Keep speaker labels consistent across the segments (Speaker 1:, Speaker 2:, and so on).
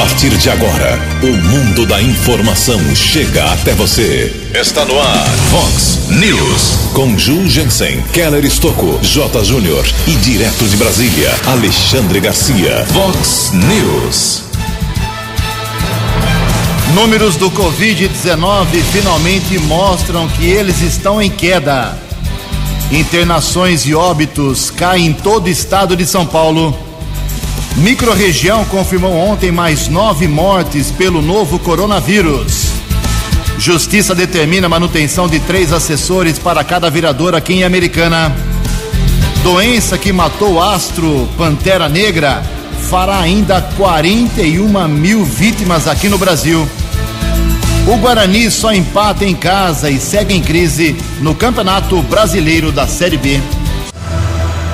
Speaker 1: partir de agora, o mundo da informação chega até você. Está no ar, Fox News. Com Ju Jensen, Keller Estocco, J. Júnior e direto de Brasília, Alexandre Garcia. Fox News.
Speaker 2: Números do Covid-19 finalmente mostram que eles estão em queda. Internações e óbitos caem em todo o estado de São Paulo. Microrregião confirmou ontem mais nove mortes pelo novo coronavírus. Justiça determina a manutenção de três assessores para cada vereador aqui em Americana. Doença que matou astro Pantera Negra fará ainda 41 mil vítimas aqui no Brasil. O Guarani só empata em casa e segue em crise no Campeonato Brasileiro da Série B.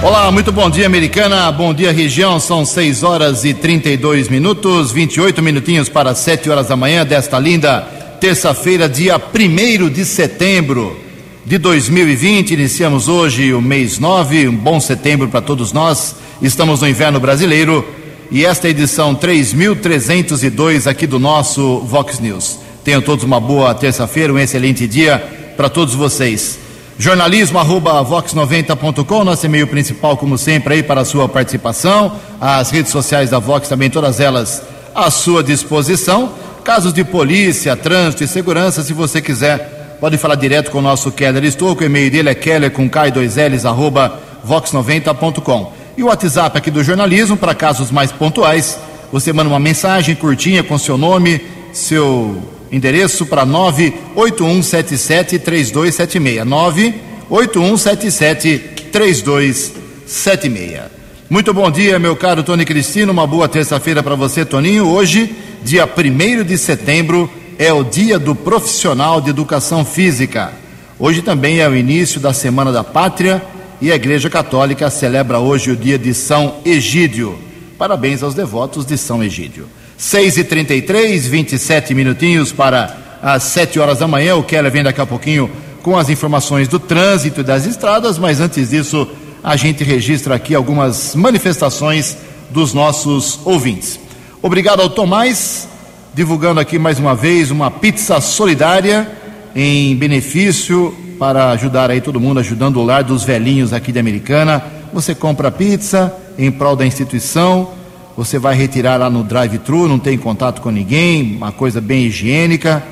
Speaker 2: Olá, muito bom dia, americana. Bom dia, região. São 6 horas e 32 minutos, 28 minutinhos para 7 horas da manhã desta linda terça-feira, dia 1 de setembro de 2020. Iniciamos hoje o mês 9. Um bom setembro para todos nós. Estamos no inverno brasileiro e esta é a edição 3302 aqui do nosso Vox News. Tenham todos uma boa terça-feira, um excelente dia para todos vocês. Jornalismo arroba vox90.com, nosso e-mail principal, como sempre, aí para a sua participação. As redes sociais da Vox também, todas elas à sua disposição. Casos de polícia, trânsito e segurança, se você quiser, pode falar direto com o nosso Keller Estouco. O e-mail dele é keller com K2Ls arroba vox90.com. E o WhatsApp aqui do jornalismo, para casos mais pontuais, você manda uma mensagem curtinha com seu nome, seu Endereço para 981773276. 981773276. Muito bom dia, meu caro Tony Cristino. Uma boa terça-feira para você, Toninho. Hoje, dia 1 de setembro, é o dia do profissional de educação física. Hoje também é o início da Semana da Pátria e a Igreja Católica celebra hoje o dia de São Egídio. Parabéns aos devotos de São Egídio. 6 e 33 27 minutinhos para as 7 horas da manhã. O Keller vem daqui a pouquinho com as informações do trânsito e das estradas, mas antes disso, a gente registra aqui algumas manifestações dos nossos ouvintes. Obrigado ao Tomás, divulgando aqui mais uma vez uma pizza solidária em benefício para ajudar aí todo mundo, ajudando o lar dos velhinhos aqui de Americana. Você compra pizza em prol da instituição você vai retirar lá no drive-thru, não tem contato com ninguém, uma coisa bem higiênica.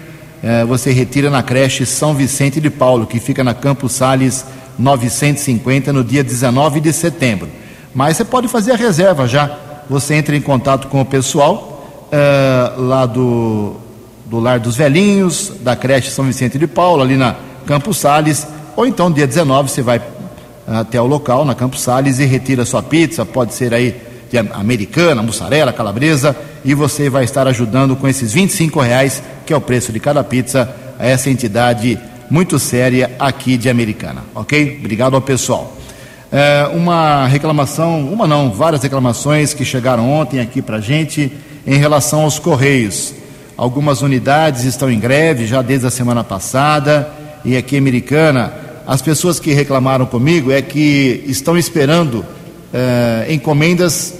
Speaker 2: É, você retira na creche São Vicente de Paulo, que fica na Campos Sales 950, no dia 19 de setembro. Mas você pode fazer a reserva já. Você entra em contato com o pessoal é, lá do, do Lar dos Velhinhos, da creche São Vicente de Paulo, ali na Campos Sales, ou então dia 19 você vai até o local, na Campos Sales, e retira sua pizza, pode ser aí de americana, mussarela, calabresa, e você vai estar ajudando com esses 25 reais, que é o preço de cada pizza, a essa entidade muito séria aqui de Americana, ok? Obrigado ao pessoal. É, uma reclamação, uma não, várias reclamações que chegaram ontem aqui para gente em relação aos Correios. Algumas unidades estão em greve já desde a semana passada e aqui em Americana, as pessoas que reclamaram comigo é que estão esperando é, encomendas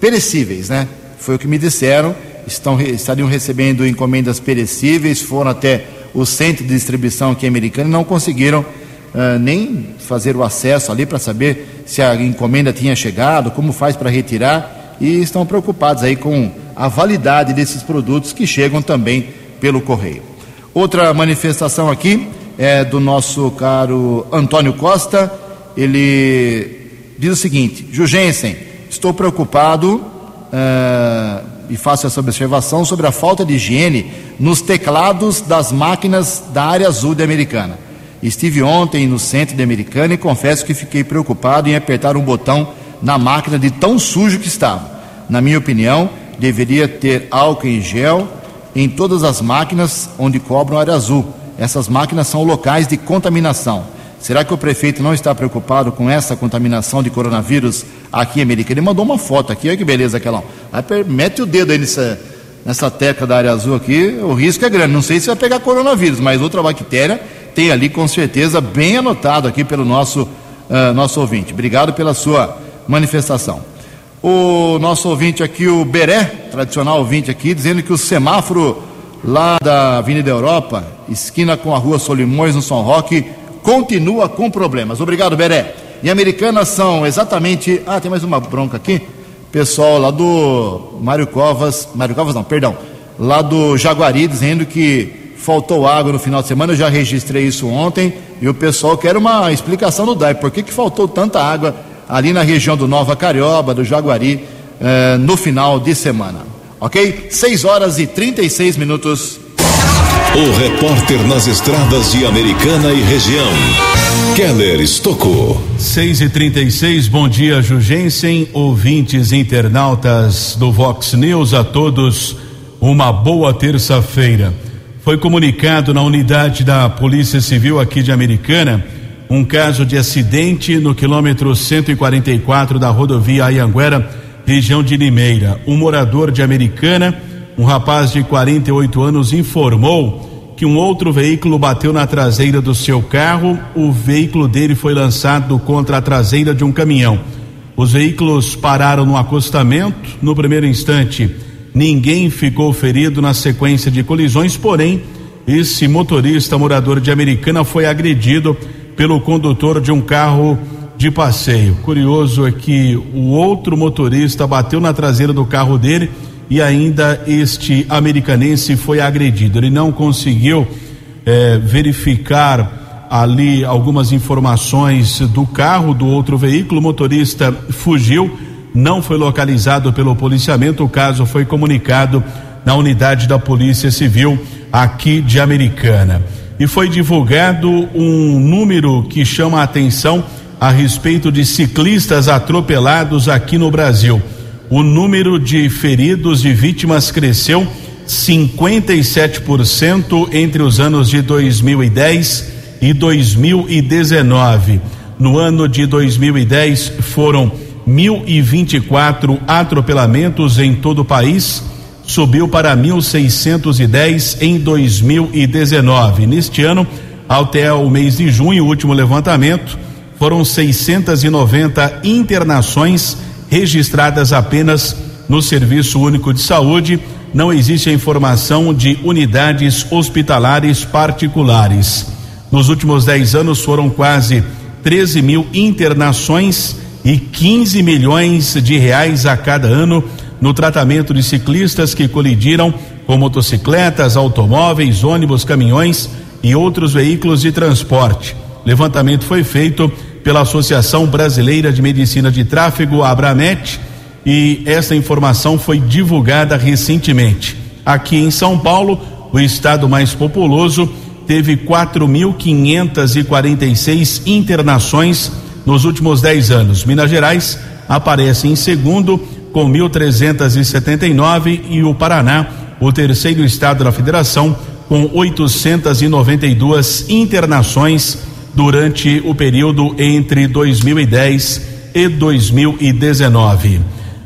Speaker 2: perecíveis, né? Foi o que me disseram. Estão, estariam recebendo encomendas perecíveis, foram até o centro de distribuição aqui americano e não conseguiram uh, nem fazer o acesso ali para saber se a encomenda tinha chegado, como faz para retirar e estão preocupados aí com a validade desses produtos que chegam também pelo correio. Outra manifestação aqui é do nosso caro Antônio Costa. Ele diz o seguinte: Jugensen, estou preocupado uh, e faço essa observação sobre a falta de higiene nos teclados das máquinas da área azul de Americana. Estive ontem no centro de Americana e confesso que fiquei preocupado em apertar um botão na máquina de tão sujo que estava. Na minha opinião, deveria ter álcool em gel em todas as máquinas onde cobram área azul. Essas máquinas são locais de contaminação. Será que o prefeito não está preocupado com essa contaminação de coronavírus aqui em Americana? Ele mandou uma foto aqui, olha que beleza aquela. Mete o dedo aí nessa, nessa tecla da área azul aqui, o risco é grande. Não sei se vai pegar coronavírus, mas outra bactéria tem ali com certeza bem anotado aqui pelo nosso, uh, nosso ouvinte. Obrigado pela sua manifestação. O nosso ouvinte aqui, o Beré, tradicional ouvinte aqui, dizendo que o semáforo lá da Avenida Europa, esquina com a Rua Solimões, no São Roque, continua com problemas. Obrigado, Beré. E Americanas são exatamente. Ah, tem mais uma bronca aqui. Pessoal lá do Mário Covas. Mário Covas não, perdão. Lá do Jaguari, dizendo que faltou água no final de semana. Eu já registrei isso ontem. E o pessoal quer uma explicação do DAI. Por que, que faltou tanta água ali na região do Nova Carioba, do Jaguari, eh, no final de semana? Ok? 6 horas e 36 minutos.
Speaker 1: O repórter nas estradas de Americana e região, Keller Estocou.
Speaker 3: 6 e 36 bom dia, Jugensen, ouvintes internautas do Vox News, a todos, uma boa terça-feira. Foi comunicado na unidade da Polícia Civil aqui de Americana um caso de acidente no quilômetro 144 da rodovia Ayanguera, região de Limeira. Um morador de Americana um rapaz de 48 anos informou que um outro veículo bateu na traseira do seu carro. O veículo dele foi lançado contra a traseira de um caminhão. Os veículos pararam no acostamento. No primeiro instante, ninguém ficou ferido na sequência de colisões, porém, esse motorista morador de Americana foi agredido pelo condutor de um carro de passeio. Curioso é que o outro motorista bateu na traseira do carro dele e ainda este americanense foi agredido. Ele não conseguiu eh, verificar ali algumas informações do carro do outro veículo. O motorista fugiu, não foi localizado pelo policiamento. O caso foi comunicado na unidade da Polícia Civil aqui de Americana. E foi divulgado um número que chama a atenção a respeito de ciclistas atropelados aqui no Brasil o número de feridos e vítimas cresceu 57% entre os anos de 2010 e 2019. No ano de 2010 foram 1.024 atropelamentos em todo o país, subiu para 1.610 em 2019. Neste ano, até o mês de junho, o último levantamento, foram 690 internações registradas apenas no Serviço Único de Saúde. Não existe a informação de unidades hospitalares particulares. Nos últimos 10 anos foram quase 13 mil internações e 15 milhões de reais a cada ano no tratamento de ciclistas que colidiram com motocicletas, automóveis, ônibus, caminhões e outros veículos de transporte. Levantamento foi feito pela Associação Brasileira de Medicina de Tráfego, Abramet, e essa informação foi divulgada recentemente. Aqui em São Paulo, o estado mais populoso teve 4.546 internações nos últimos 10 anos. Minas Gerais aparece em segundo com 1.379 e o Paraná, o terceiro estado da federação, com 892 internações durante o período entre 2010 e 2019.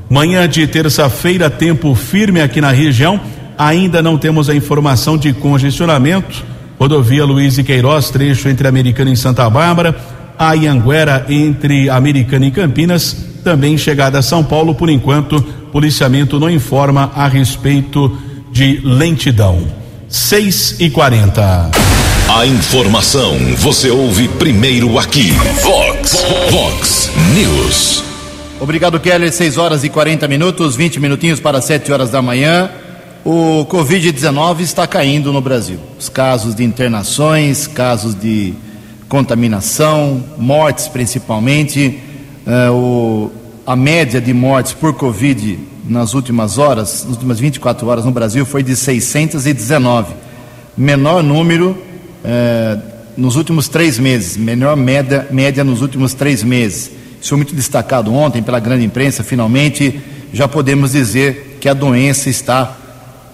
Speaker 3: Manhã de terça-feira, tempo firme aqui na região. Ainda não temos a informação de congestionamento. Rodovia Luiz e Queiroz, trecho entre Americana e Santa Bárbara. A Ianguera entre Americana e Campinas. Também chegada a São Paulo, por enquanto, policiamento não informa a respeito de lentidão. 6 e 40
Speaker 1: a informação você ouve primeiro aqui. Vox, Vox News.
Speaker 2: Obrigado, Keller. 6 horas e 40 minutos, 20 minutinhos para 7 horas da manhã. O Covid-19 está caindo no Brasil. Os casos de internações, casos de contaminação, mortes principalmente. Uh, o, a média de mortes por Covid nas últimas horas, nas últimas 24 horas no Brasil, foi de 619. Menor número é, nos últimos três meses, menor média, média nos últimos três meses. Isso foi muito destacado ontem pela grande imprensa. Finalmente, já podemos dizer que a doença está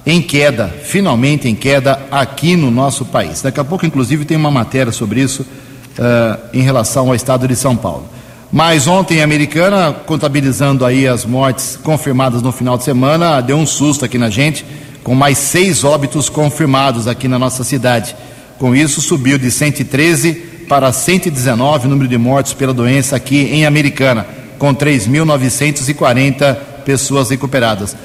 Speaker 2: em queda, finalmente em queda aqui no nosso país. Daqui a pouco, inclusive, tem uma matéria sobre isso uh, em relação ao estado de São Paulo. Mas ontem a americana, contabilizando aí as mortes confirmadas no final de semana, deu um susto aqui na gente, com mais seis óbitos confirmados aqui na nossa cidade. Com isso, subiu de 113 para 119 o número de mortes pela doença aqui em Americana. com 3.940 pessoas recuperadas.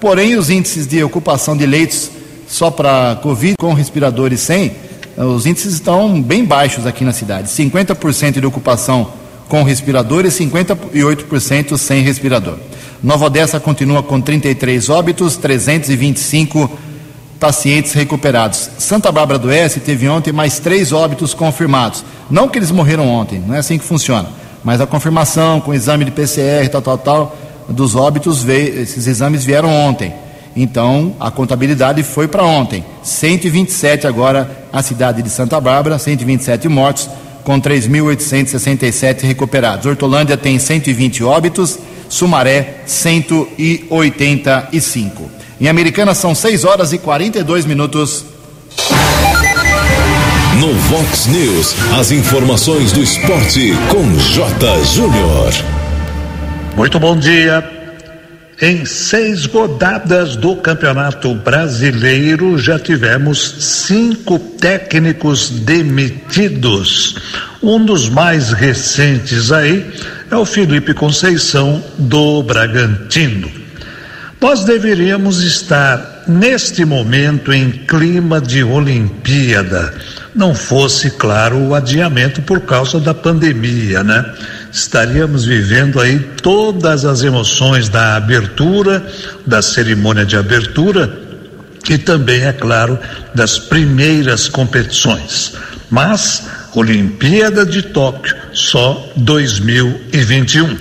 Speaker 2: Porém, os índices de ocupação de leitos só para Covid com respiradores sem, os índices estão bem baixos aqui na cidade. 50% de ocupação com respirador e 58% sem respirador. Nova Odessa continua com 33 óbitos, 325 pacientes recuperados. Santa Bárbara do Oeste teve ontem mais três óbitos confirmados. Não que eles morreram ontem, não é assim que funciona. Mas a confirmação com exame de PCR, tal, tal, tal, dos óbitos, veio, esses exames vieram ontem. Então, a contabilidade foi para ontem. 127 agora a cidade de Santa Bárbara, 127 mortos, com 3.867 recuperados. Hortolândia tem 120 óbitos, Sumaré 185. Em Americana são 6 horas e 42 minutos.
Speaker 1: No Vox News, as informações do esporte com J. Júnior.
Speaker 4: Muito bom dia. Em seis rodadas do Campeonato Brasileiro, já tivemos cinco técnicos demitidos. Um dos mais recentes aí é o Felipe Conceição, do Bragantino. Nós deveríamos estar, neste momento, em clima de Olimpíada. Não fosse, claro, o adiamento por causa da pandemia, né? estaríamos vivendo aí todas as emoções da abertura, da cerimônia de abertura e também, é claro, das primeiras competições. Mas Olimpíada de Tóquio só 2021.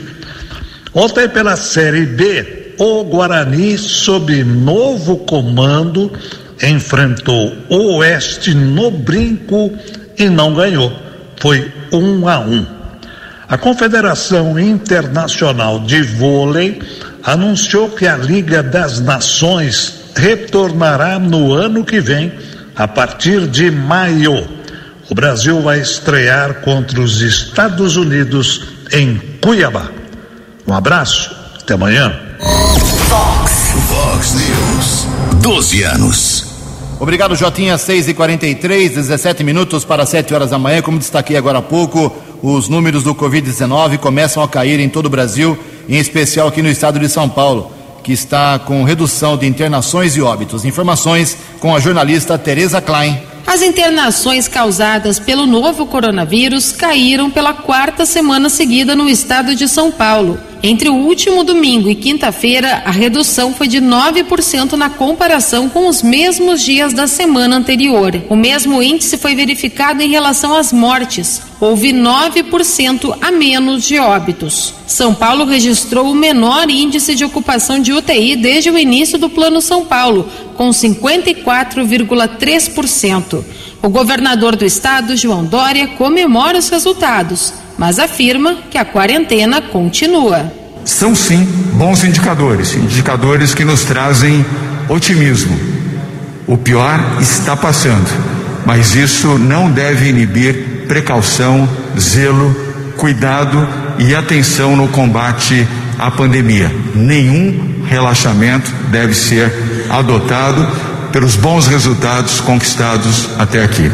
Speaker 4: Ontem pela Série B, o Guarani, sob novo comando, enfrentou o Oeste no brinco e não ganhou. Foi um a um. A Confederação Internacional de Vôlei anunciou que a Liga das Nações retornará no ano que vem, a partir de maio. O Brasil vai estrear contra os Estados Unidos em Cuiabá. Um abraço, até amanhã.
Speaker 1: Fox, Fox News, 12 anos.
Speaker 2: Obrigado, Jotinha. 6 e 43 17 minutos para 7 horas da manhã. Como destaquei agora há pouco, os números do Covid-19 começam a cair em todo o Brasil, em especial aqui no estado de São Paulo, que está com redução de internações e óbitos. Informações com a jornalista Tereza Klein.
Speaker 5: As internações causadas pelo novo coronavírus caíram pela quarta semana seguida no estado de São Paulo. Entre o último domingo e quinta-feira, a redução foi de 9% na comparação com os mesmos dias da semana anterior. O mesmo índice foi verificado em relação às mortes. Houve 9% a menos de óbitos. São Paulo registrou o menor índice de ocupação de UTI desde o início do Plano São Paulo, com 54,3%. O governador do estado, João Dória, comemora os resultados mas afirma que a quarentena continua.
Speaker 6: São sim bons indicadores, indicadores que nos trazem otimismo. O pior está passando, mas isso não deve inibir precaução, zelo, cuidado e atenção no combate à pandemia. Nenhum relaxamento deve ser adotado pelos bons resultados conquistados até aqui.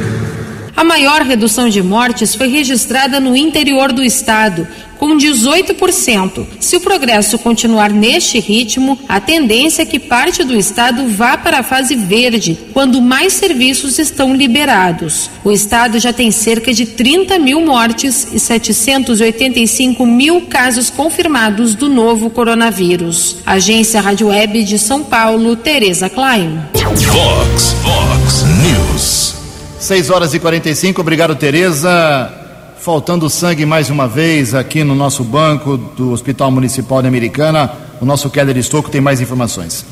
Speaker 5: A maior redução de mortes foi registrada no interior do estado, com 18%. Se o progresso continuar neste ritmo, a tendência é que parte do estado vá para a fase verde, quando mais serviços estão liberados. O estado já tem cerca de 30 mil mortes e 785 mil casos confirmados do novo coronavírus. Agência Rádio Web de São Paulo, Tereza Klein.
Speaker 1: Fox, Fox News.
Speaker 2: 6 horas e 45, obrigado, Tereza. Faltando sangue mais uma vez aqui no nosso banco do Hospital Municipal de Americana. O nosso Keller Estocco tem mais informações.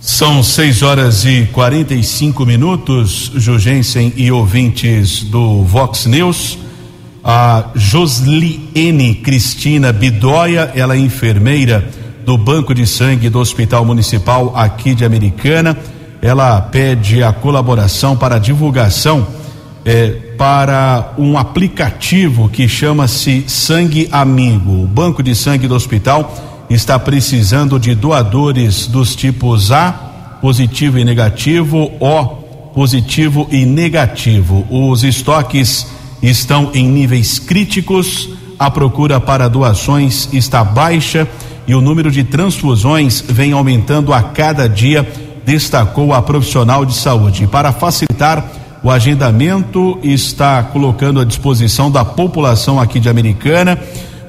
Speaker 3: São 6 horas e 45 minutos, Jugensen e ouvintes do Vox News. A Josliene Cristina Bidóia, ela é enfermeira do Banco de Sangue do Hospital Municipal aqui de Americana ela pede a colaboração para a divulgação é, para um aplicativo que chama-se Sangue Amigo. O Banco de Sangue do Hospital está precisando de doadores dos tipos A, positivo e negativo, O, positivo e negativo. Os estoques estão em níveis críticos. a procura para doações está baixa e o número de transfusões vem aumentando a cada dia, destacou a profissional de saúde. Para facilitar o agendamento, está colocando à disposição da população aqui de Americana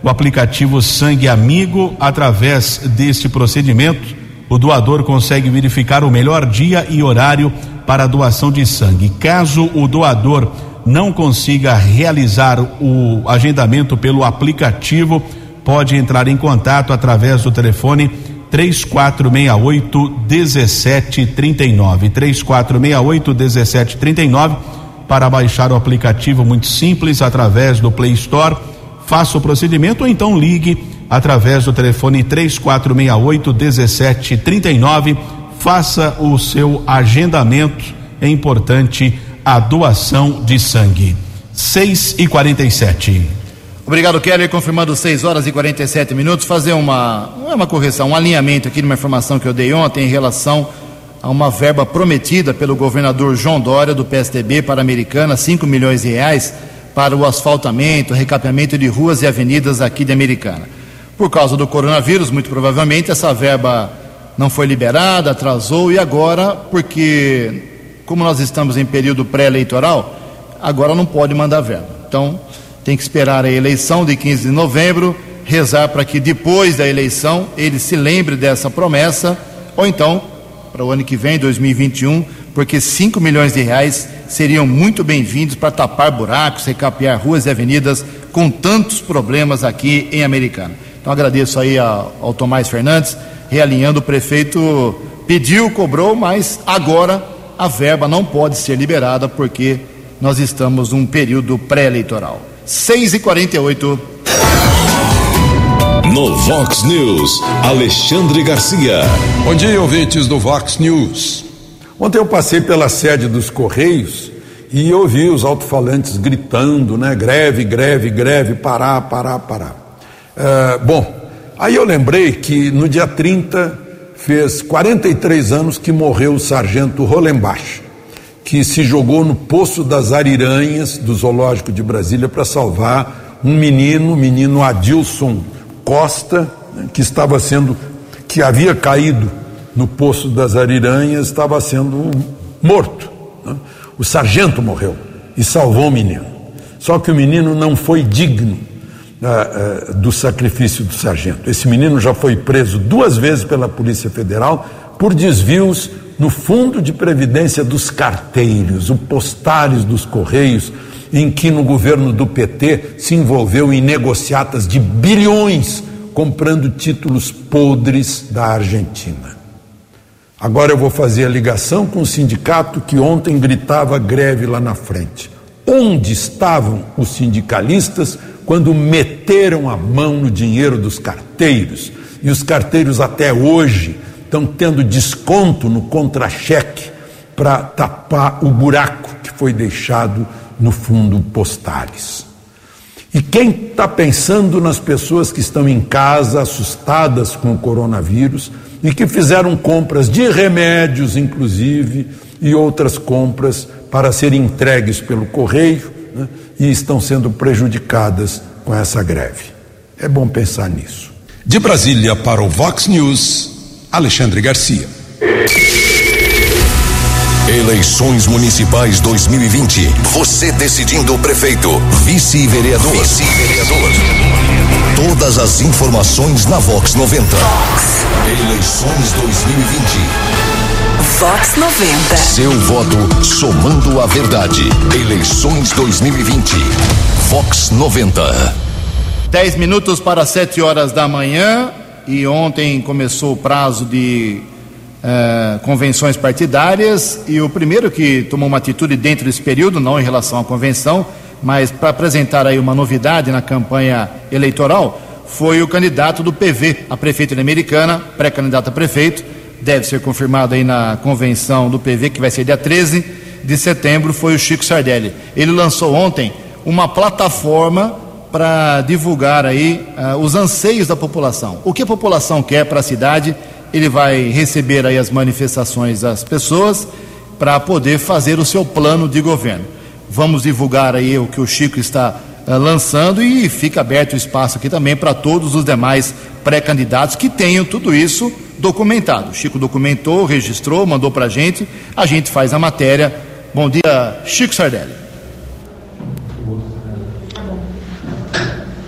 Speaker 3: o aplicativo Sangue Amigo. Através deste procedimento, o doador consegue verificar o melhor dia e horário para a doação de sangue. Caso o doador não consiga realizar o agendamento pelo aplicativo, pode entrar em contato através do telefone 3468 1739. 3468 1739 para baixar o aplicativo muito simples através do Play Store. Faça o procedimento ou então ligue através do telefone 3468 1739. Faça o seu agendamento. É importante a doação de sangue. 6 e 47
Speaker 2: Obrigado, Keller. Confirmando 6 horas e 47 minutos. Fazer uma, é uma correção, um alinhamento aqui de uma informação que eu dei ontem em relação a uma verba prometida pelo governador João Dória do PSDB para a Americana, 5 milhões de reais para o asfaltamento, recapeamento de ruas e avenidas aqui de Americana. Por causa do coronavírus, muito provavelmente essa verba não foi liberada, atrasou e agora, porque como nós estamos em período pré-eleitoral, agora não pode mandar verba. Então, tem que esperar a eleição de 15 de novembro, rezar para que depois da eleição ele se lembre dessa promessa, ou então, para o ano que vem, 2021, porque 5 milhões de reais seriam muito bem-vindos para tapar buracos, recapear ruas e avenidas com tantos problemas aqui em Americana. Então agradeço aí ao, Tomás Fernandes, realinhando o prefeito pediu, cobrou, mas agora a verba não pode ser liberada porque nós estamos num período pré-eleitoral. 6 e 48
Speaker 1: No Vox News, Alexandre Garcia.
Speaker 7: Bom dia, ouvintes do Vox News. Ontem eu passei pela sede dos Correios e ouvi os alto-falantes gritando, né? Greve, greve, greve, parar, parar, parar. É, bom, aí eu lembrei que no dia 30 fez 43 anos que morreu o sargento Rolenbach, que se jogou no Poço das Ariranhas do Zoológico de Brasília para salvar um menino, o menino Adilson Costa, né, que estava sendo, que havia caído no Poço das Ariranhas, estava sendo morto. Né? O sargento morreu e salvou o menino. Só que o menino não foi digno do sacrifício do sargento. Esse menino já foi preso duas vezes pela Polícia Federal por desvios no fundo de previdência dos carteiros, o postários dos Correios, em que no governo do PT se envolveu em negociatas de bilhões comprando títulos podres da Argentina. Agora eu vou fazer a ligação com o sindicato que ontem gritava greve lá na frente. Onde estavam os sindicalistas quando meteram a mão no dinheiro dos carteiros? E os carteiros até hoje estão tendo desconto no contra-cheque para tapar o buraco que foi deixado no fundo Postales. E quem está pensando nas pessoas que estão em casa assustadas com o coronavírus e que fizeram compras de remédios, inclusive, e outras compras para serem entregues pelo correio né, e estão sendo prejudicadas com essa greve. É bom pensar nisso.
Speaker 8: De Brasília para o Vox News, Alexandre Garcia.
Speaker 1: Eleições Municipais 2020. Você decidindo o prefeito, vice-vereador. Vice-vereador. Todas as informações na Vox 90. Eleições 2020.
Speaker 9: Vox 90.
Speaker 1: Seu voto somando a verdade. Eleições 2020. Vox 90.
Speaker 2: 10 minutos para 7 horas da manhã e ontem começou o prazo de uh, convenções partidárias e o primeiro que tomou uma atitude dentro desse período, não em relação à convenção, mas para apresentar aí uma novidade na campanha eleitoral, foi o candidato do PV a prefeito de Americana, pré-candidato a prefeito, deve ser confirmado aí na convenção do PV, que vai ser dia 13 de setembro, foi o Chico Sardelli. Ele lançou ontem uma plataforma para divulgar aí uh, os anseios da população. O que a população quer para a cidade ele vai receber aí as manifestações das pessoas para poder fazer o seu plano de governo. Vamos divulgar aí o que o Chico está uh, lançando e fica aberto o espaço aqui também para todos os demais pré-candidatos que tenham tudo isso documentado. O Chico documentou, registrou, mandou para a gente, a gente faz a matéria. Bom dia, Chico Sardelli.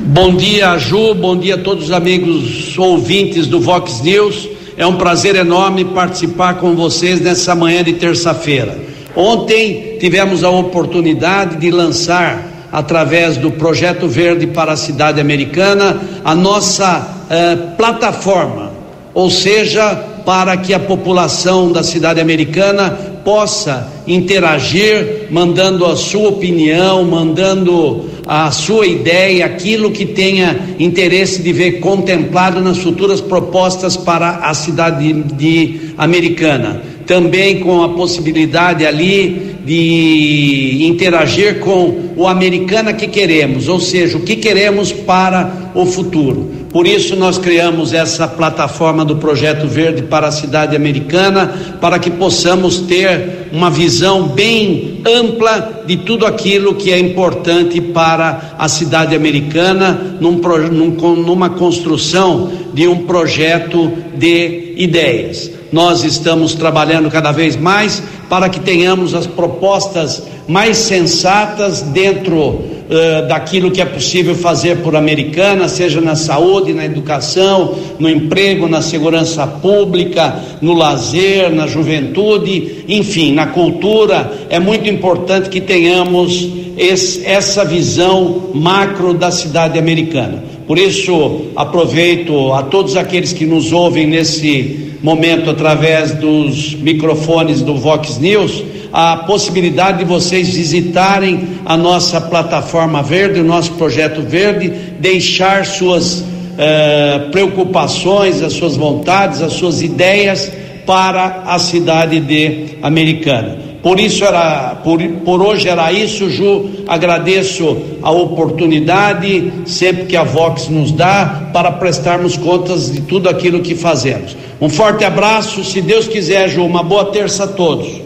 Speaker 10: Bom dia, Ju, bom dia a todos os amigos ouvintes do Vox News. É um prazer enorme participar com vocês nessa manhã de terça-feira. Ontem tivemos a oportunidade de lançar, através do Projeto Verde para a Cidade Americana, a nossa eh, plataforma, ou seja, para que a população da cidade americana possa interagir, mandando a sua opinião, mandando a sua ideia, aquilo que tenha interesse de ver contemplado nas futuras propostas para a cidade de, Americana. Também com a possibilidade ali de interagir com o americana que queremos, ou seja, o que queremos para o futuro. Por isso nós criamos essa plataforma do Projeto Verde para a cidade americana, para que possamos ter uma visão bem ampla de tudo aquilo que é importante para a cidade americana, num, num, numa construção de um projeto de ideias. Nós estamos trabalhando cada vez mais para que tenhamos as propostas mais sensatas dentro uh, daquilo que é possível fazer por Americana, seja na saúde, na educação, no emprego, na segurança pública, no lazer, na juventude, enfim, na cultura. É muito importante que tenhamos esse, essa visão macro da cidade americana. Por isso, aproveito a todos aqueles que nos ouvem nesse momento através dos microfones do Vox News a possibilidade de vocês visitarem a nossa plataforma verde, o nosso projeto verde, deixar suas eh, preocupações, as suas vontades, as suas ideias para a cidade de Americana. Por isso era, por, por hoje era isso, Ju. Agradeço a oportunidade sempre que a Vox nos dá para prestarmos contas de tudo aquilo que fazemos. Um forte abraço, se Deus quiser, Ju, uma boa terça a todos.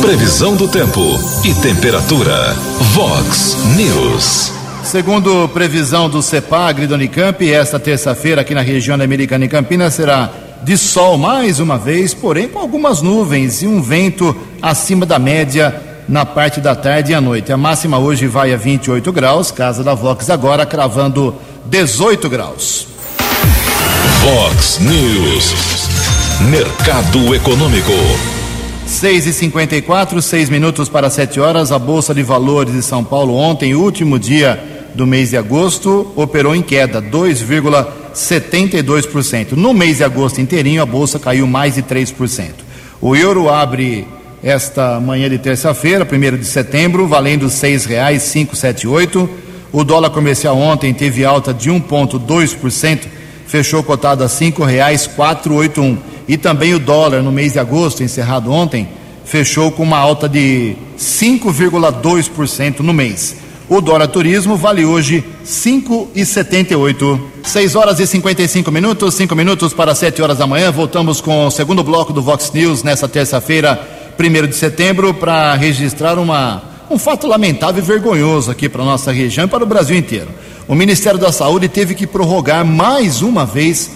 Speaker 1: Previsão do tempo e temperatura. Vox News.
Speaker 2: Segundo previsão do CEPAGRI do Unicamp, esta terça-feira aqui na região da Americana e Campinas será de sol mais uma vez, porém com algumas nuvens e um vento acima da média na parte da tarde e à noite. A máxima hoje vai a 28 graus, casa da Vox agora cravando 18 graus.
Speaker 1: Vox News. Mercado Econômico.
Speaker 2: 6 e 54 6 minutos para 7 horas. A Bolsa de Valores de São Paulo, ontem, último dia do mês de agosto, operou em queda, 2,72%. No mês de agosto inteirinho, a Bolsa caiu mais de 3%. O euro abre esta manhã de terça-feira, 1 de setembro, valendo R$ 6,578. O dólar comercial ontem teve alta de 1,2%, fechou cotado a R$ 5,481. E também o dólar no mês de agosto, encerrado ontem, fechou com uma alta de 5,2% no mês. O dólar turismo vale hoje 5,78. 6 horas e 55 minutos, 5 minutos para 7 horas da manhã. Voltamos com o segundo bloco do Vox News nesta terça-feira, 1 de setembro, para registrar uma, um fato lamentável e vergonhoso aqui para nossa região e para o Brasil inteiro. O Ministério da Saúde teve que prorrogar mais uma vez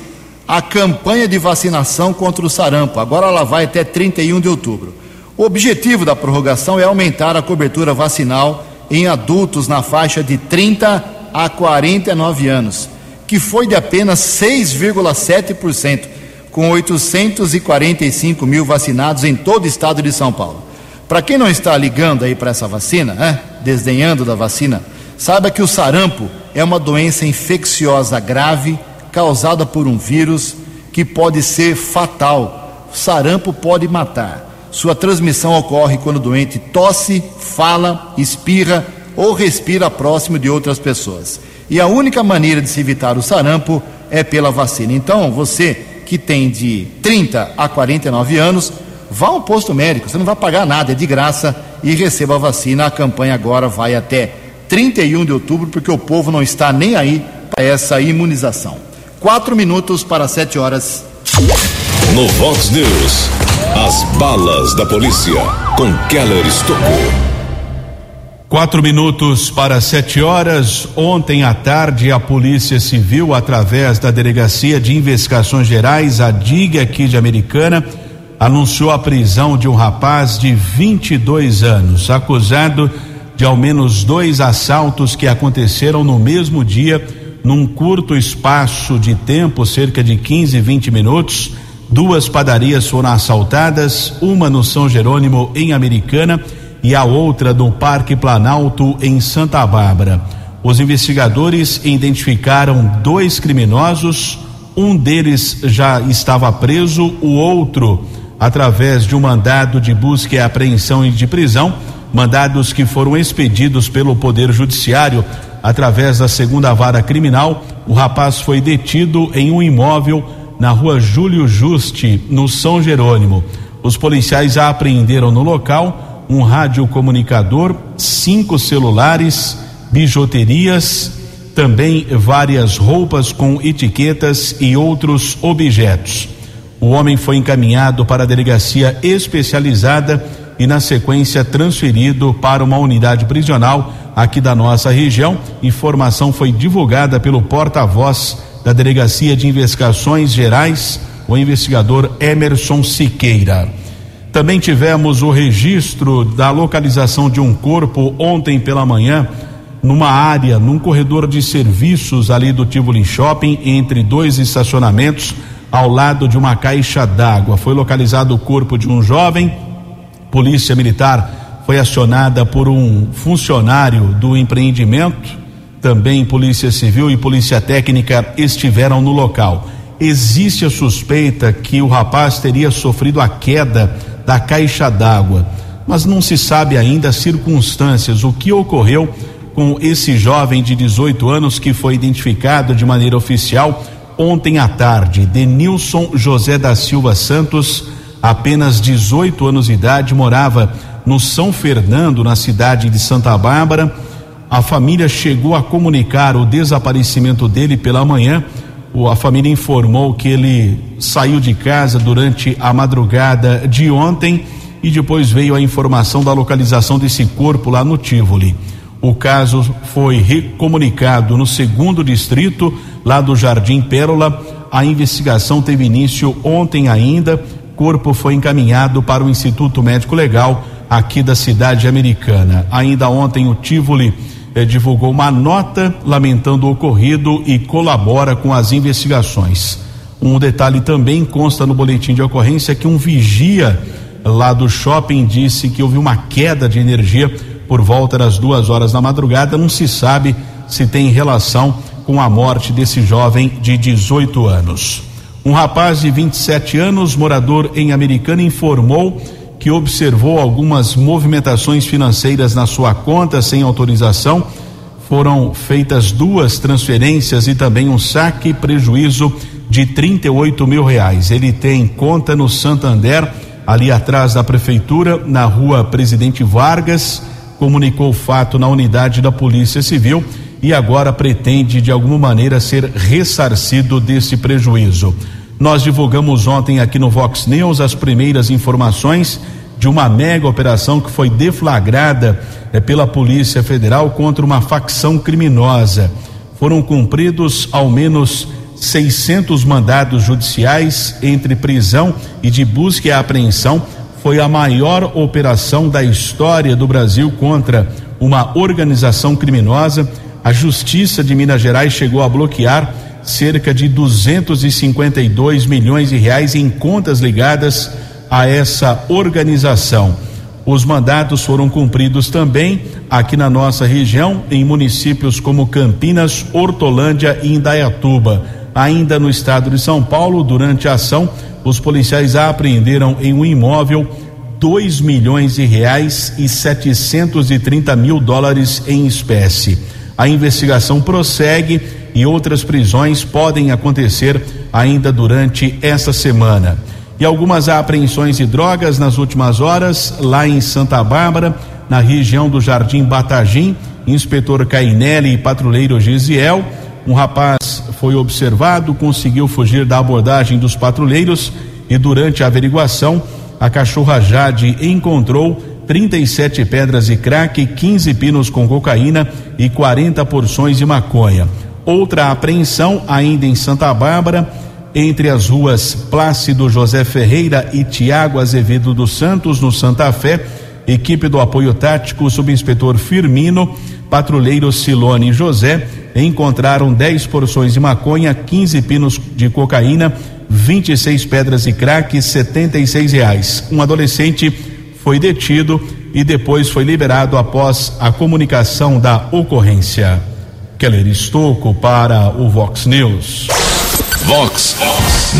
Speaker 2: a campanha de vacinação contra o sarampo. Agora ela vai até 31 de outubro. O objetivo da prorrogação é aumentar a cobertura vacinal em adultos na faixa de 30 a 49 anos, que foi de apenas 6,7%, com 845 mil vacinados em todo o estado de São Paulo. Para quem não está ligando aí para essa vacina, né, desdenhando da vacina, saiba que o sarampo é uma doença infecciosa grave causada por um vírus que pode ser fatal. Sarampo pode matar. Sua transmissão ocorre quando o doente tosse, fala, espirra ou respira próximo de outras pessoas. E a única maneira de se evitar o sarampo é pela vacina. Então, você que tem de 30 a 49 anos, vá ao posto médico, você não vai pagar nada, é de graça e receba a vacina. A campanha agora vai até 31 de outubro, porque o povo não está nem aí para essa imunização. Quatro minutos para sete horas.
Speaker 1: No Vox News, as balas da polícia com Keller Estocou.
Speaker 3: Quatro minutos para sete horas. Ontem à tarde, a Polícia Civil, através da Delegacia de Investigações Gerais, a DIG aqui de Americana, anunciou a prisão de um rapaz de 22 anos, acusado de ao menos dois assaltos que aconteceram no mesmo dia, num curto espaço de tempo, cerca de 15, 20 minutos. Duas padarias foram assaltadas, uma no São Jerônimo, em Americana e a outra no Parque Planalto, em Santa Bárbara. Os investigadores identificaram dois criminosos, um deles já estava preso, o outro, através de um mandado de busca e apreensão e de prisão, mandados que foram expedidos pelo Poder Judiciário através da segunda vara criminal. O rapaz foi detido em um imóvel na rua Júlio Juste, no São Jerônimo. Os policiais apreenderam no local um radiocomunicador, cinco celulares, bijuterias, também várias roupas com etiquetas e outros objetos. O homem foi encaminhado para a delegacia especializada e, na sequência, transferido para uma unidade prisional aqui da nossa região. Informação foi divulgada pelo porta-voz da Delegacia de Investigações Gerais, o investigador Emerson Siqueira. Também tivemos o registro da localização de um corpo ontem pela manhã, numa área, num corredor de serviços ali do Tivoli Shopping, entre dois estacionamentos, ao lado de uma caixa d'água. Foi localizado o corpo de um jovem. Polícia Militar foi acionada por um funcionário do empreendimento. Também Polícia Civil e Polícia Técnica estiveram no local. Existe a suspeita que o rapaz teria sofrido a queda da caixa d'água, mas não se sabe ainda as circunstâncias, o que ocorreu com esse jovem de 18 anos que foi identificado de maneira oficial ontem à tarde. Denilson José da Silva Santos, apenas 18 anos de idade, morava no São Fernando, na cidade de Santa Bárbara. A família chegou a comunicar o desaparecimento dele pela manhã a família informou que ele saiu de casa durante a madrugada de ontem e depois veio a informação da localização desse corpo lá no Tivoli. O caso foi recomunicado no segundo distrito, lá do Jardim Pérola. A investigação teve início ontem ainda. Corpo foi encaminhado para o Instituto Médico Legal aqui da cidade americana. Ainda ontem o Tivoli eh, divulgou uma nota lamentando o ocorrido e colabora com as investigações. Um detalhe também consta no boletim de ocorrência que um vigia lá do shopping disse que houve uma queda de energia por volta das duas horas da madrugada. Não se sabe se tem relação com a morte desse jovem de 18 anos. Um rapaz de 27 anos, morador em Americana, informou que observou algumas movimentações financeiras na sua conta sem autorização. Foram feitas duas transferências e também um saque prejuízo de 38 mil reais. Ele tem conta no Santander, ali atrás da prefeitura, na rua Presidente Vargas. Comunicou o fato na unidade da Polícia Civil e agora pretende de alguma maneira ser ressarcido desse prejuízo. Nós divulgamos ontem aqui no Vox News as primeiras informações de uma mega operação que foi deflagrada eh, pela Polícia Federal contra uma facção criminosa. Foram cumpridos ao menos 600 mandados judiciais entre prisão e de busca e apreensão. Foi a maior operação da história do Brasil contra uma organização criminosa. A Justiça de Minas Gerais chegou a bloquear cerca de 252 milhões de reais em contas ligadas a essa organização. Os mandatos foram cumpridos também aqui na nossa região, em municípios como Campinas, Hortolândia e Indaiatuba. Ainda no estado de São Paulo, durante a ação, os policiais apreenderam em um imóvel dois milhões de reais e setecentos e trinta mil dólares em espécie. A investigação prossegue e outras prisões podem acontecer ainda durante esta semana. E algumas apreensões de drogas nas últimas horas, lá em Santa Bárbara, na região do Jardim Batagim, inspetor Cainelli e patrulheiro Gisiel. Um rapaz foi observado, conseguiu fugir da abordagem dos patrulheiros e durante a averiguação, a cachorra Jade encontrou 37 pedras de crack, 15 pinos com cocaína e 40 porções de maconha. Outra apreensão ainda em Santa Bárbara, entre as ruas Plácido José Ferreira e Tiago Azevedo dos Santos, no Santa Fé, equipe do apoio tático, subinspetor Firmino, patrulheiro Silone José, encontraram 10 porções de maconha, 15 pinos de cocaína, 26 pedras de crack, 76 reais. Um adolescente foi detido e depois foi liberado após a comunicação da ocorrência. Keller Estocco para o Vox News.
Speaker 1: Vox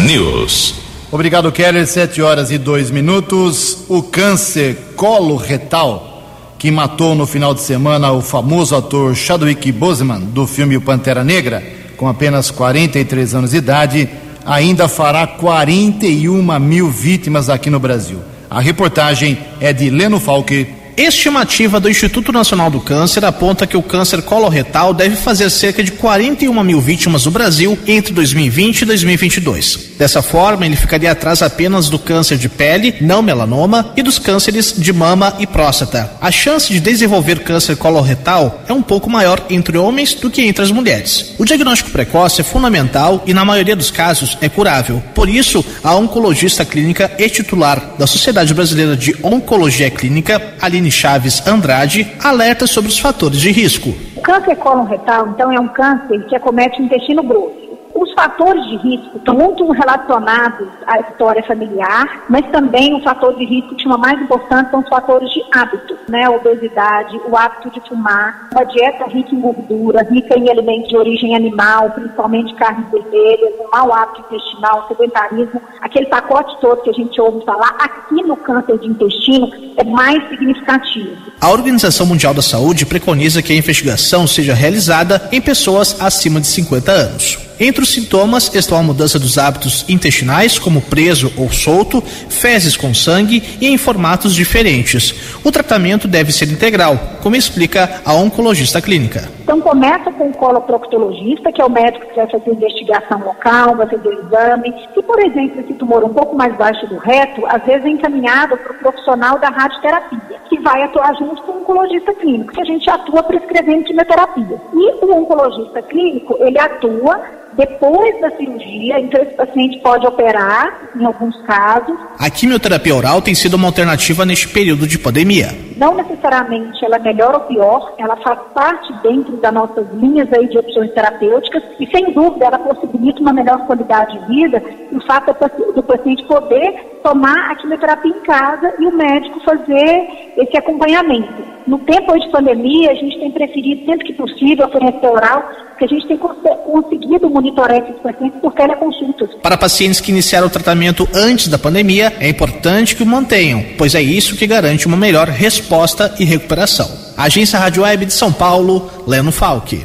Speaker 1: News.
Speaker 2: Obrigado, Keller. Sete horas e dois minutos. O câncer colo retal que matou no final de semana o famoso ator Chadwick Boseman do filme O Pantera Negra, com apenas 43 anos de idade, ainda fará 41 mil vítimas aqui no Brasil. A reportagem é de Leno Falque
Speaker 11: Estimativa do Instituto Nacional do Câncer aponta que o câncer coloretal deve fazer cerca de 41 mil vítimas no Brasil entre 2020 e 2022. Dessa forma, ele ficaria atrás apenas do câncer de pele, não melanoma, e dos cânceres de mama e próstata. A chance de desenvolver câncer coloretal é um pouco maior entre homens do que entre as mulheres. O diagnóstico precoce é fundamental e, na maioria dos casos, é curável. Por isso, a oncologista clínica e titular da Sociedade Brasileira de Oncologia Clínica, Aline Chaves Andrade alerta sobre os fatores de risco.
Speaker 12: O câncer cólon retal, então, é um câncer que acomete o intestino grosso. Os fatores de risco estão muito relacionados à história familiar, mas também o fator de risco que chama mais importante são os fatores de hábito, né? A obesidade, o hábito de fumar, uma dieta rica em gordura, rica em alimentos de origem animal, principalmente carnes vermelhas, um mau hábito intestinal, sedentarismo, aquele pacote todo que a gente ouve falar, aqui no câncer de intestino é mais significativo.
Speaker 11: A Organização Mundial da Saúde preconiza que a investigação seja realizada em pessoas acima de 50 anos. Entre os sintomas estão a mudança dos hábitos intestinais, como preso ou solto, fezes com sangue e em formatos diferentes. O tratamento deve ser integral, como explica a oncologista clínica.
Speaker 12: Então começa com o coloproctologista, que é o médico que vai fazer investigação local, vai fazer o exame. Se, por exemplo, esse tumor um pouco mais baixo do reto, às vezes é encaminhado para o profissional da radioterapia, que vai atuar junto com o oncologista clínico, que a gente atua prescrevendo quimioterapia. E o oncologista clínico, ele atua depois da cirurgia, então esse paciente pode operar em alguns casos.
Speaker 11: A quimioterapia oral tem sido uma alternativa neste período de pandemia.
Speaker 12: Não necessariamente ela é melhor ou pior, ela faz parte dentro das nossas linhas aí de opções terapêuticas e sem dúvida ela possibilita uma melhor qualidade de vida e o fato do paciente poder tomar a quimioterapia em casa e o médico fazer esse acompanhamento. No tempo de pandemia, a gente tem preferido, sempre que possível, oferecer oral, porque a gente tem conseguido monitorar esses pacientes por teleconsultas.
Speaker 11: Para pacientes que iniciaram o tratamento antes da pandemia, é importante que o mantenham, pois é isso que garante uma melhor resposta e recuperação. Agência Rádio Web de São Paulo, Leno Falque.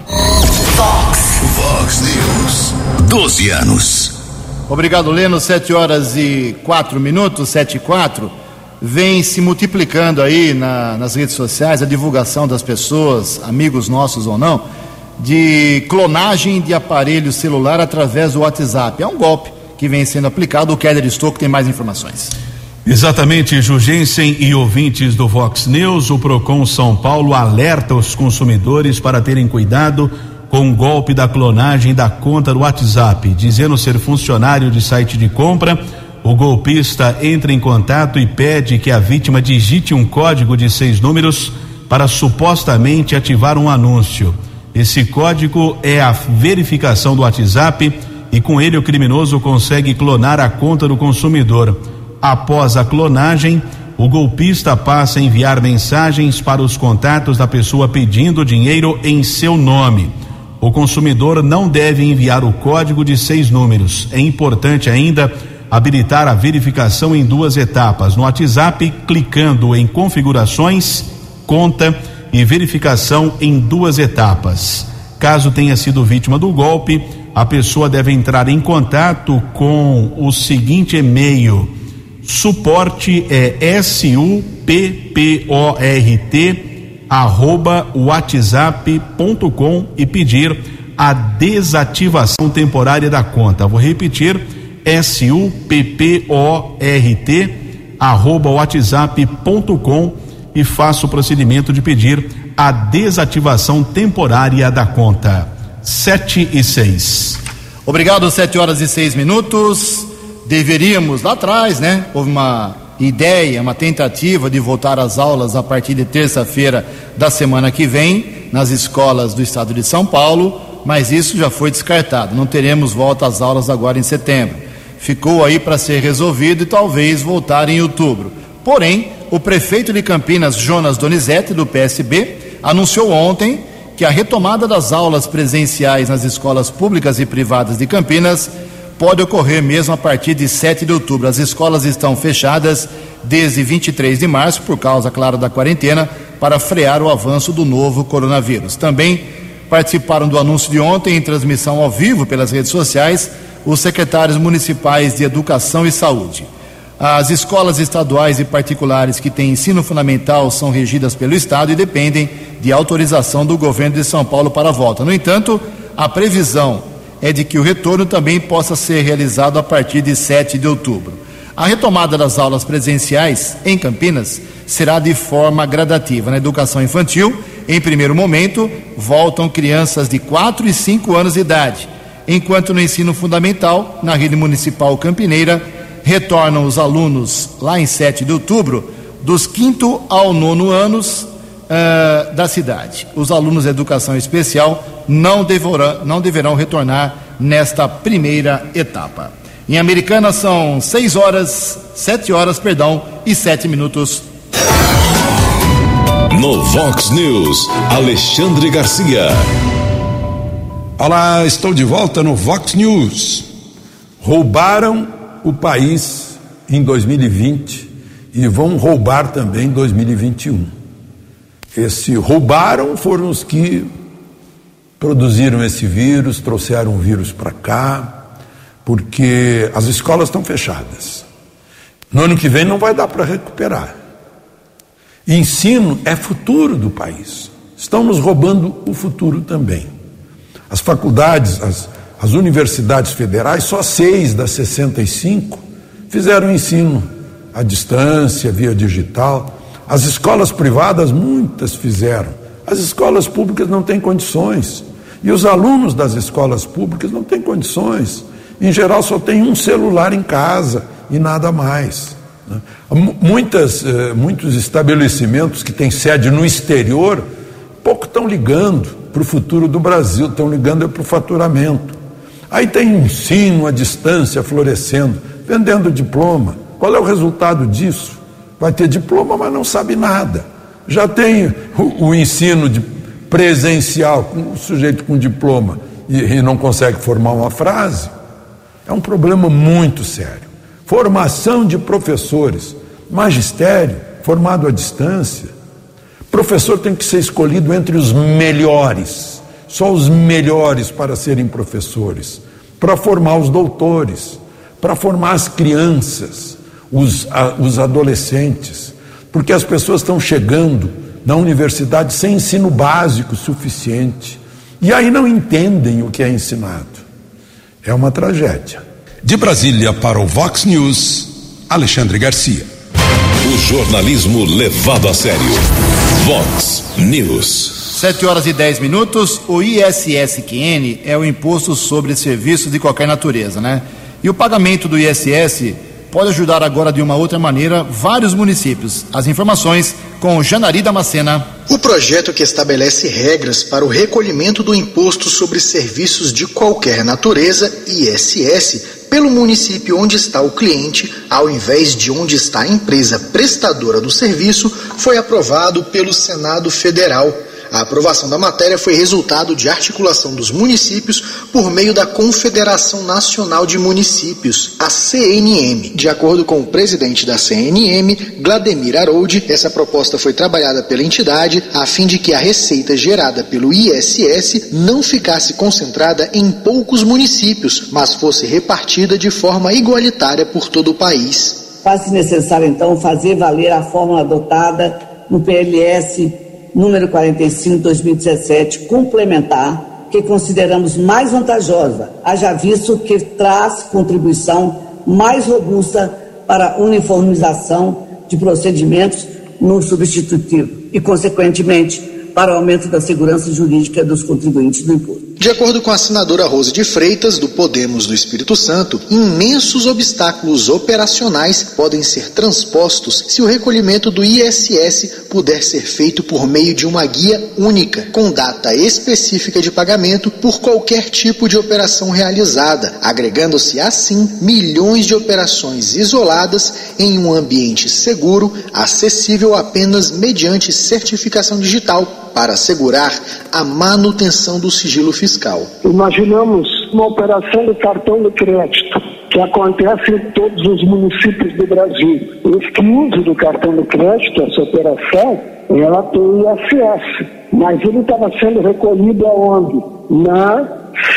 Speaker 1: Fox. Fox News. 12 anos.
Speaker 2: Obrigado, Leno. 7 horas e 4 minutos, 7 e 4 vem se multiplicando aí na, nas redes sociais a divulgação das pessoas, amigos nossos ou não, de clonagem de aparelho celular através do WhatsApp. É um golpe que vem sendo aplicado. O Keller Estouco tem mais informações.
Speaker 3: Exatamente, Jugensen e ouvintes do Vox News, o Procon São Paulo alerta os consumidores para terem cuidado com o golpe da clonagem da conta do WhatsApp, dizendo ser funcionário de site de compra o golpista entra em contato e pede que a vítima digite um código de seis números para supostamente ativar um anúncio. Esse código é a verificação do WhatsApp e com ele o criminoso consegue clonar a conta do consumidor. Após a clonagem, o golpista passa a enviar mensagens para os contatos da pessoa pedindo dinheiro em seu nome. O consumidor não deve enviar o código de seis números. É importante ainda habilitar a verificação em duas etapas. No WhatsApp, clicando em configurações, conta e verificação em duas etapas. Caso tenha sido vítima do golpe, a pessoa deve entrar em contato com o seguinte e-mail: suporte é S U P P O R T arroba whatsapp.com e pedir a desativação temporária da conta. Vou repetir S-U-P-P-O-R-T, arroba whatsapp.com e faça o procedimento de pedir a desativação temporária da conta. 7 e 6.
Speaker 2: Obrigado, 7 horas e 6 minutos. Deveríamos lá atrás, né? Houve uma ideia, uma tentativa de voltar às aulas a partir de terça-feira da semana que vem nas escolas do estado de São Paulo, mas isso já foi descartado. Não teremos volta às aulas agora em setembro. Ficou aí para ser resolvido e talvez voltar em outubro. Porém, o prefeito de Campinas, Jonas Donizete, do PSB, anunciou ontem que a retomada das aulas presenciais nas escolas públicas e privadas de Campinas pode ocorrer mesmo a partir de 7 de outubro. As escolas estão fechadas desde 23 de março, por causa, claro, da quarentena, para frear o avanço do novo coronavírus. Também participaram do anúncio de ontem, em transmissão ao vivo pelas redes sociais, os secretários municipais de Educação e Saúde. As escolas estaduais e particulares que têm ensino fundamental são regidas pelo Estado e dependem de autorização do governo de São Paulo para a volta. No entanto, a previsão é de que o retorno também possa ser realizado a partir de 7 de outubro. A retomada das aulas presenciais em Campinas será de forma gradativa. Na educação infantil, em primeiro momento, voltam crianças de 4 e 5 anos de idade, enquanto no ensino fundamental, na rede municipal campineira, retornam os alunos lá em 7 de outubro, dos 5 ao 9 anos uh, da cidade. Os alunos de educação especial não deverão, não deverão retornar nesta primeira etapa. Em Americana são 6 horas, 7 horas, perdão, e 7 minutos.
Speaker 1: No Vox News, Alexandre Garcia.
Speaker 7: Olá, estou de volta no Vox News. Roubaram o país em 2020 e vão roubar também em 2021. Esse roubaram foram os que produziram esse vírus, trouxeram o vírus para cá, porque as escolas estão fechadas. No ano que vem não vai dar para recuperar. Ensino é futuro do país. Estão nos roubando o futuro também. As faculdades, as, as universidades federais, só seis das 65 fizeram ensino à distância, via digital. As escolas privadas, muitas fizeram. As escolas públicas não têm condições. E os alunos das escolas públicas não têm condições. Em geral, só tem um celular em casa e nada mais. Né? Muitas, eh, muitos estabelecimentos que têm sede no exterior pouco estão ligando para o futuro do Brasil, estão ligando é para o faturamento. Aí tem ensino à distância florescendo, vendendo diploma. Qual é o resultado disso? Vai ter diploma, mas não sabe nada. Já tem o, o ensino de presencial, com o sujeito com diploma e, e não consegue formar uma frase, é um problema muito sério. Formação de professores, magistério, formado à distância. Professor tem que ser escolhido entre os melhores, só os melhores para serem professores, para formar os doutores, para formar as crianças, os, a, os adolescentes, porque as pessoas estão chegando na universidade sem ensino básico suficiente. E aí não entendem o que é ensinado. É uma tragédia.
Speaker 8: De Brasília para o Vox News, Alexandre Garcia.
Speaker 1: O jornalismo levado a sério. Vox News.
Speaker 2: Sete horas e dez minutos. O ISSQN é o imposto sobre serviços de qualquer natureza, né? E o pagamento do ISS pode ajudar agora de uma outra maneira vários municípios. As informações com Janari Damascena.
Speaker 13: O projeto que estabelece regras para o recolhimento do imposto sobre serviços de qualquer natureza, ISS, pelo município onde está o cliente, ao invés de onde está a empresa prestadora do serviço, foi aprovado pelo Senado Federal. A aprovação da matéria foi resultado de articulação dos municípios por meio da Confederação Nacional de Municípios, a CNM. De acordo com o presidente da CNM, Glademir Harold, essa proposta foi trabalhada pela entidade a fim de que a receita gerada pelo ISS não ficasse concentrada em poucos municípios, mas fosse repartida de forma igualitária por todo o país.
Speaker 14: Faz-se necessário, então, fazer valer a fórmula adotada no PLS número 45 2017 complementar, que consideramos mais vantajosa, haja visto que traz contribuição mais robusta para uniformização de procedimentos no substitutivo e, consequentemente, para o aumento da segurança jurídica dos contribuintes do imposto.
Speaker 13: De acordo com a senadora Rose de Freitas, do Podemos do Espírito Santo, imensos obstáculos operacionais podem ser transpostos se o recolhimento do ISS puder ser feito por meio de uma guia única, com data específica de pagamento por qualquer tipo de operação realizada, agregando-se assim milhões de operações isoladas em um ambiente seguro, acessível apenas mediante certificação digital para assegurar a manutenção do sigilo fiscal.
Speaker 15: Imaginamos uma operação de cartão de crédito que acontece em todos os municípios do Brasil. Esse uso do cartão de crédito, essa operação, ela tem ISS, mas ele estava sendo recolhido aonde? Na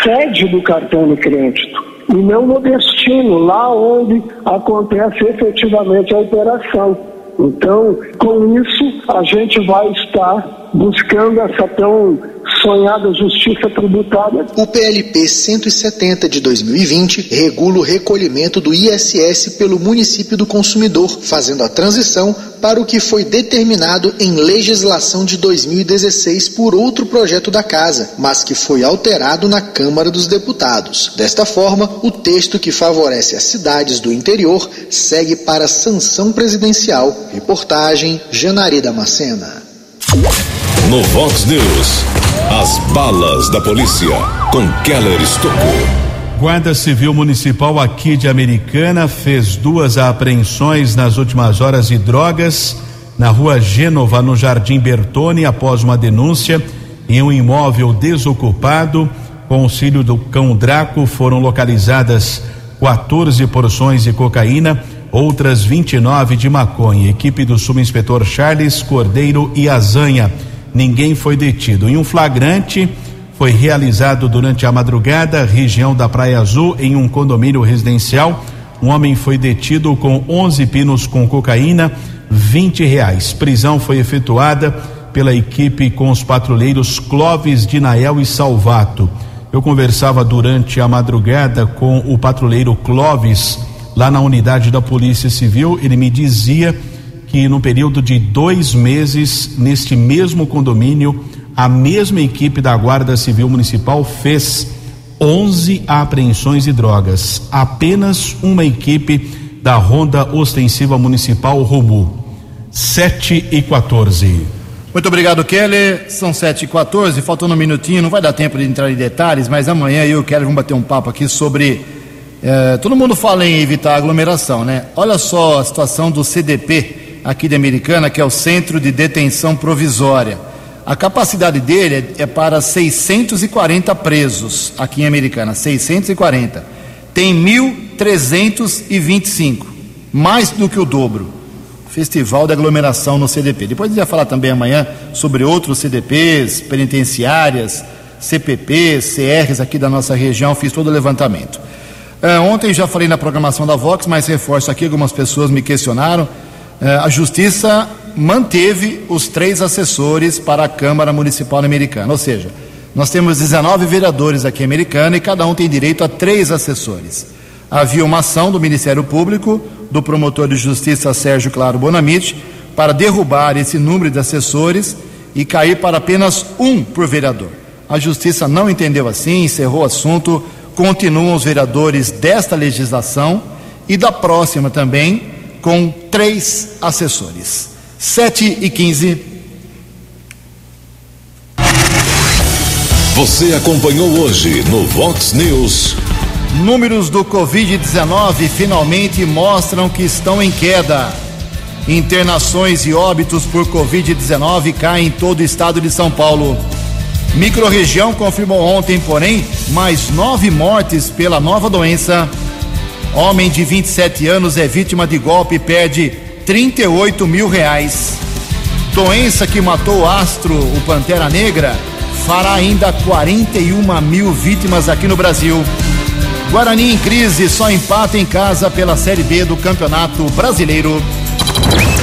Speaker 15: sede do cartão de crédito e não no destino, lá onde acontece efetivamente a operação. Então, com isso, a gente vai estar buscando essa tão sonhada justiça tributária.
Speaker 13: O PLP 170 de 2020 regula o recolhimento do ISS pelo município do consumidor, fazendo a transição para o que foi determinado em legislação de 2016 por outro projeto da Casa, mas que foi alterado na Câmara dos Deputados. Desta forma, o texto que favorece as cidades do interior segue para sanção presidencial. Reportagem Janari Damascena.
Speaker 1: No Vox News, as balas da polícia com Keller Estocou.
Speaker 3: Guarda Civil Municipal aqui de Americana fez duas apreensões nas últimas horas de drogas na rua Gênova, no Jardim Bertone, após uma denúncia em um imóvel desocupado. Com auxílio do cão Draco, foram localizadas 14 porções de cocaína, outras 29 de maconha. Equipe do subinspetor Charles Cordeiro e Azanha. Ninguém foi detido. Em um flagrante foi realizado durante a madrugada, região da Praia Azul, em um condomínio residencial. Um homem foi detido com 11 pinos com cocaína, 20 reais. Prisão foi efetuada pela equipe com os patrulheiros Clóvis, Dinael e Salvato. Eu conversava durante a madrugada com o patrulheiro Clóvis, lá na unidade da Polícia Civil. Ele me dizia que no período de dois meses, neste mesmo condomínio, a mesma equipe da Guarda Civil Municipal fez 11 apreensões de drogas. Apenas uma equipe da Ronda Ostensiva Municipal Romu. 7 e 14.
Speaker 2: Muito obrigado, Keller. São 7 e 14 faltando um minutinho, não vai dar tempo de entrar em detalhes, mas amanhã eu e o Keller vamos bater um papo aqui sobre. Eh, todo mundo fala em evitar aglomeração, né? Olha só a situação do CDP aqui de Americana, que é o Centro de Detenção Provisória. A capacidade dele é para 640 presos aqui em Americana, 640. Tem 1.325, mais do que o dobro. Festival de aglomeração no CDP. Depois a gente vai falar também amanhã sobre outros CDPs, penitenciárias, CPPs, CRs aqui da nossa região. Fiz todo o levantamento. Uh, ontem já falei na programação da Vox, mas reforço aqui, algumas pessoas me questionaram. Uh, a Justiça manteve os três assessores para a Câmara Municipal Americana. Ou seja, nós temos 19 vereadores aqui Americana e cada um tem direito a três assessores. Havia uma ação do Ministério Público, do promotor de justiça Sérgio Claro Bonamite, para derrubar esse número de assessores e cair para apenas um por vereador. A justiça não entendeu assim, encerrou o assunto, continuam os vereadores desta legislação e da próxima também, com três assessores. 7 e 15.
Speaker 1: Você acompanhou hoje no Vox News.
Speaker 2: Números do Covid-19 finalmente mostram que estão em queda. Internações e óbitos por Covid-19 caem em todo o estado de São Paulo. Microrregião confirmou ontem, porém, mais nove mortes pela nova doença. Homem de 27 anos é vítima de golpe e perde 38 mil reais. Doença que matou o astro, o Pantera Negra, fará ainda 41 mil vítimas aqui no Brasil. Guarani em crise só empata em casa pela Série B do Campeonato Brasileiro.